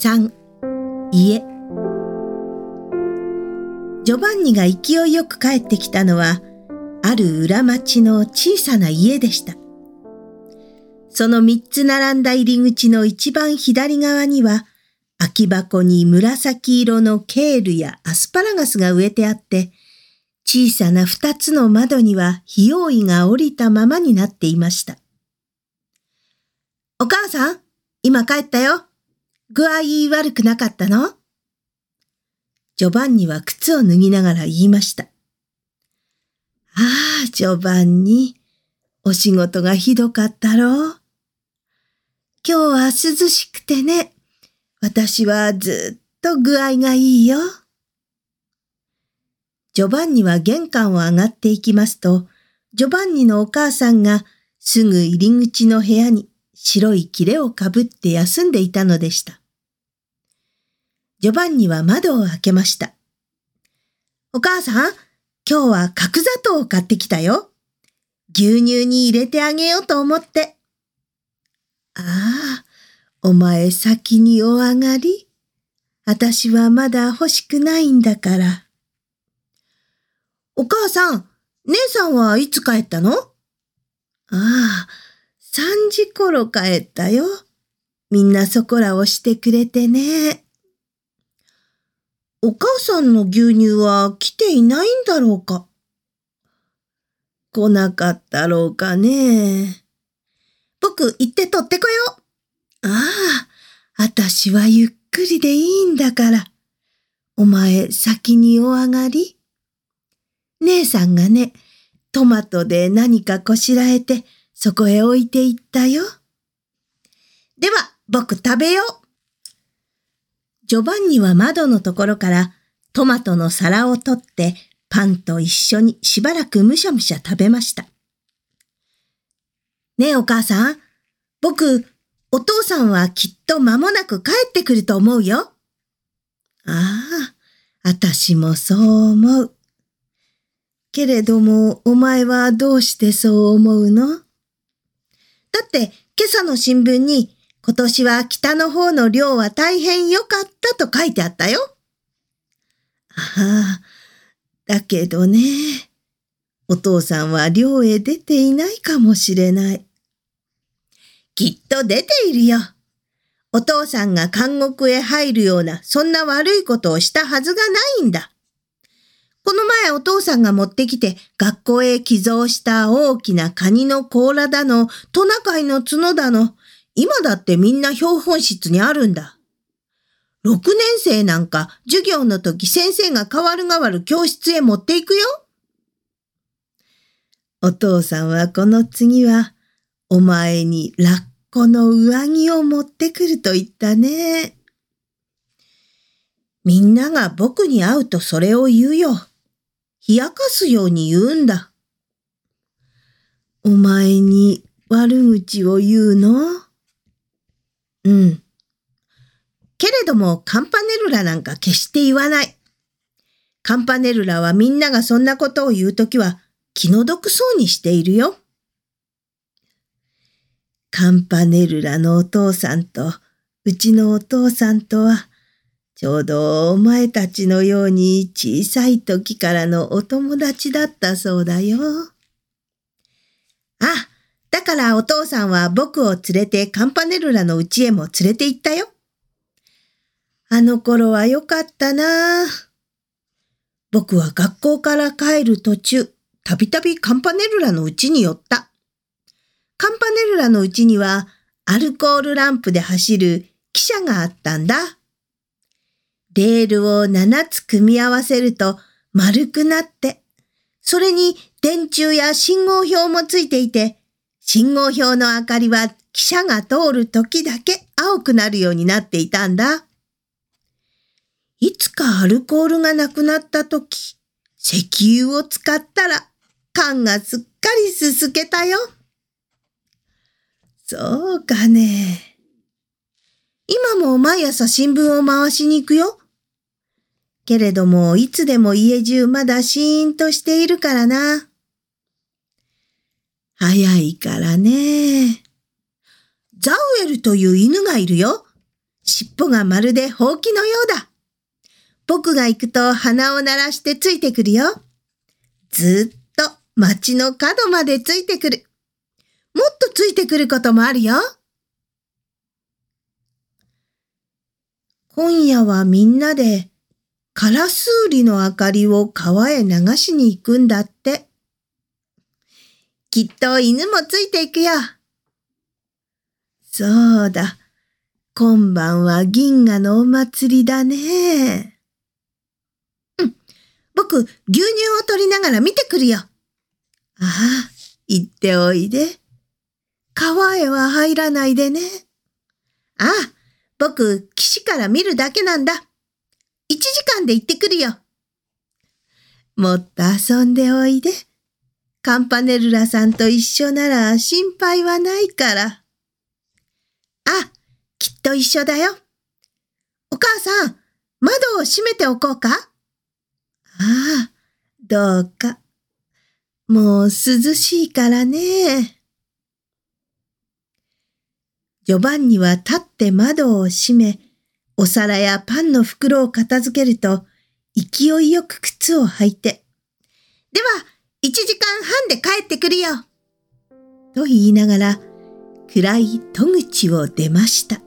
3家。ジョバンニが勢いよく帰ってきたのはある裏町の小さな家でした。その三つ並んだ入り口の一番左側には空き箱に紫色のケールやアスパラガスが植えてあって小さな二つの窓には費用医が降りたままになっていました。お母さん今帰ったよ。具合悪くなかったの？ジョバンニは靴を脱ぎながら言いました。ああ、ジョバンニ、お仕事がひどかったろ？う。今日は涼しくてね、私はずっと具合がいいよ。ジョバンニは玄関を上がっていきますと、ジョバンニのお母さんがすぐ入り口の部屋に白い切れをかぶって休んでいたのでした。ジョバンニは窓を開けました。お母さん、今日は角砂糖を買ってきたよ。牛乳に入れてあげようと思って。ああ、お前先にお上がり。私はまだ欲しくないんだから。お母さん、姉さんはいつ帰ったの？ああ、三時頃帰ったよ。みんなそこらをしてくれてね。お母さんの牛乳は来ていないんだろうか？来なかったろうかね。僕行って取ってこよう。ああ、あたしはゆっくりでいいんだから。お前先にお上がり。姉さんがね、トマトで何かこしらえてそこへ置いていったよ。では僕食べよう。ジョバンニは窓のところからトマトの皿を取ってパンと一緒にしばらくむしゃむしゃ食べました。ねえお母さん、僕、お父さんはきっと間もなく帰ってくると思うよ。ああ、あたしもそう思う。けれども、お前はどうしてそう思うの？だって、今朝の新聞に今年は北の方の漁は大変良かったと書いてあったよ。ああ、だけどね、お父さんは漁へ出ていないかもしれない。きっと出ているよ。お父さんが監獄へ入るような、そんな悪いことをしたはずがないんだ。この前お父さんが持ってきて学校へ寄贈した大きなカニの甲羅だの、トナカイの角だの、今だってみんな標本室にあるんだ。6年生なんか授業の時先生が代わる代わる教室へ持っていくよ。お父さんはこの次はお前にラッコの上着を持ってくると言ったね。みんなが僕に会うとそれを言うよ。冷やかすように言うんだ。お前に悪口を言うの？うん。けれども、カンパネルラなんか決して言わない。カンパネルラはみんながそんなことを言うときは気の毒そうにしているよ。カンパネルラのお父さんとうちのお父さんとはちょうどお前たちのように小さい時からのお友達だったそうだよ。あ、だからお父さんは僕を連れてカンパネルラの家へも連れて行ったよ。あの頃はよかったな僕は学校から帰る途中、たびたびカンパネルラの家に寄った。カンパネルラの家にはアルコールランプで走る汽車があったんだ。レールを7つ組み合わせると丸くなって、それに電柱や信号表もついていて、信号表の明かりは汽車が通る時だけ青くなるようになっていたんだ。いつかアルコールがなくなった時、石油を使ったら缶がすっかりすすけたよ。そうかね。今も毎朝新聞を回しに行くよ。けれども、いつでも家中まだシーンとしているからな。早いからね。ザウエルという犬がいるよ。尻尾がまるでほうきのようだ。僕が行くと鼻を鳴らしてついてくるよ。ずっと街の角までついてくる。もっとついてくることもあるよ。今夜はみんなでカラスウリの明かりを川へ流しに行くんだって。きっと犬もついていくよ。そうだ。今晩は銀河のお祭りだね。うん。僕、牛乳を取りながら見てくるよ。ああ、行っておいで。川へは入らないでね。ああ、僕、岸から見るだけなんだ。一時間で行ってくるよ。もっと遊んでおいで。カンパネルラさんと一緒なら心配はないから。あ、きっと一緒だよ。お母さん、窓を閉めておこうか？ああ、どうか。もう涼しいからね。ジョバンニは立って窓を閉め、お皿やパンの袋を片付けると、勢いよく靴を履いて、では、間半で帰ってくるよ。と言いながら、暗い戸口を出ました。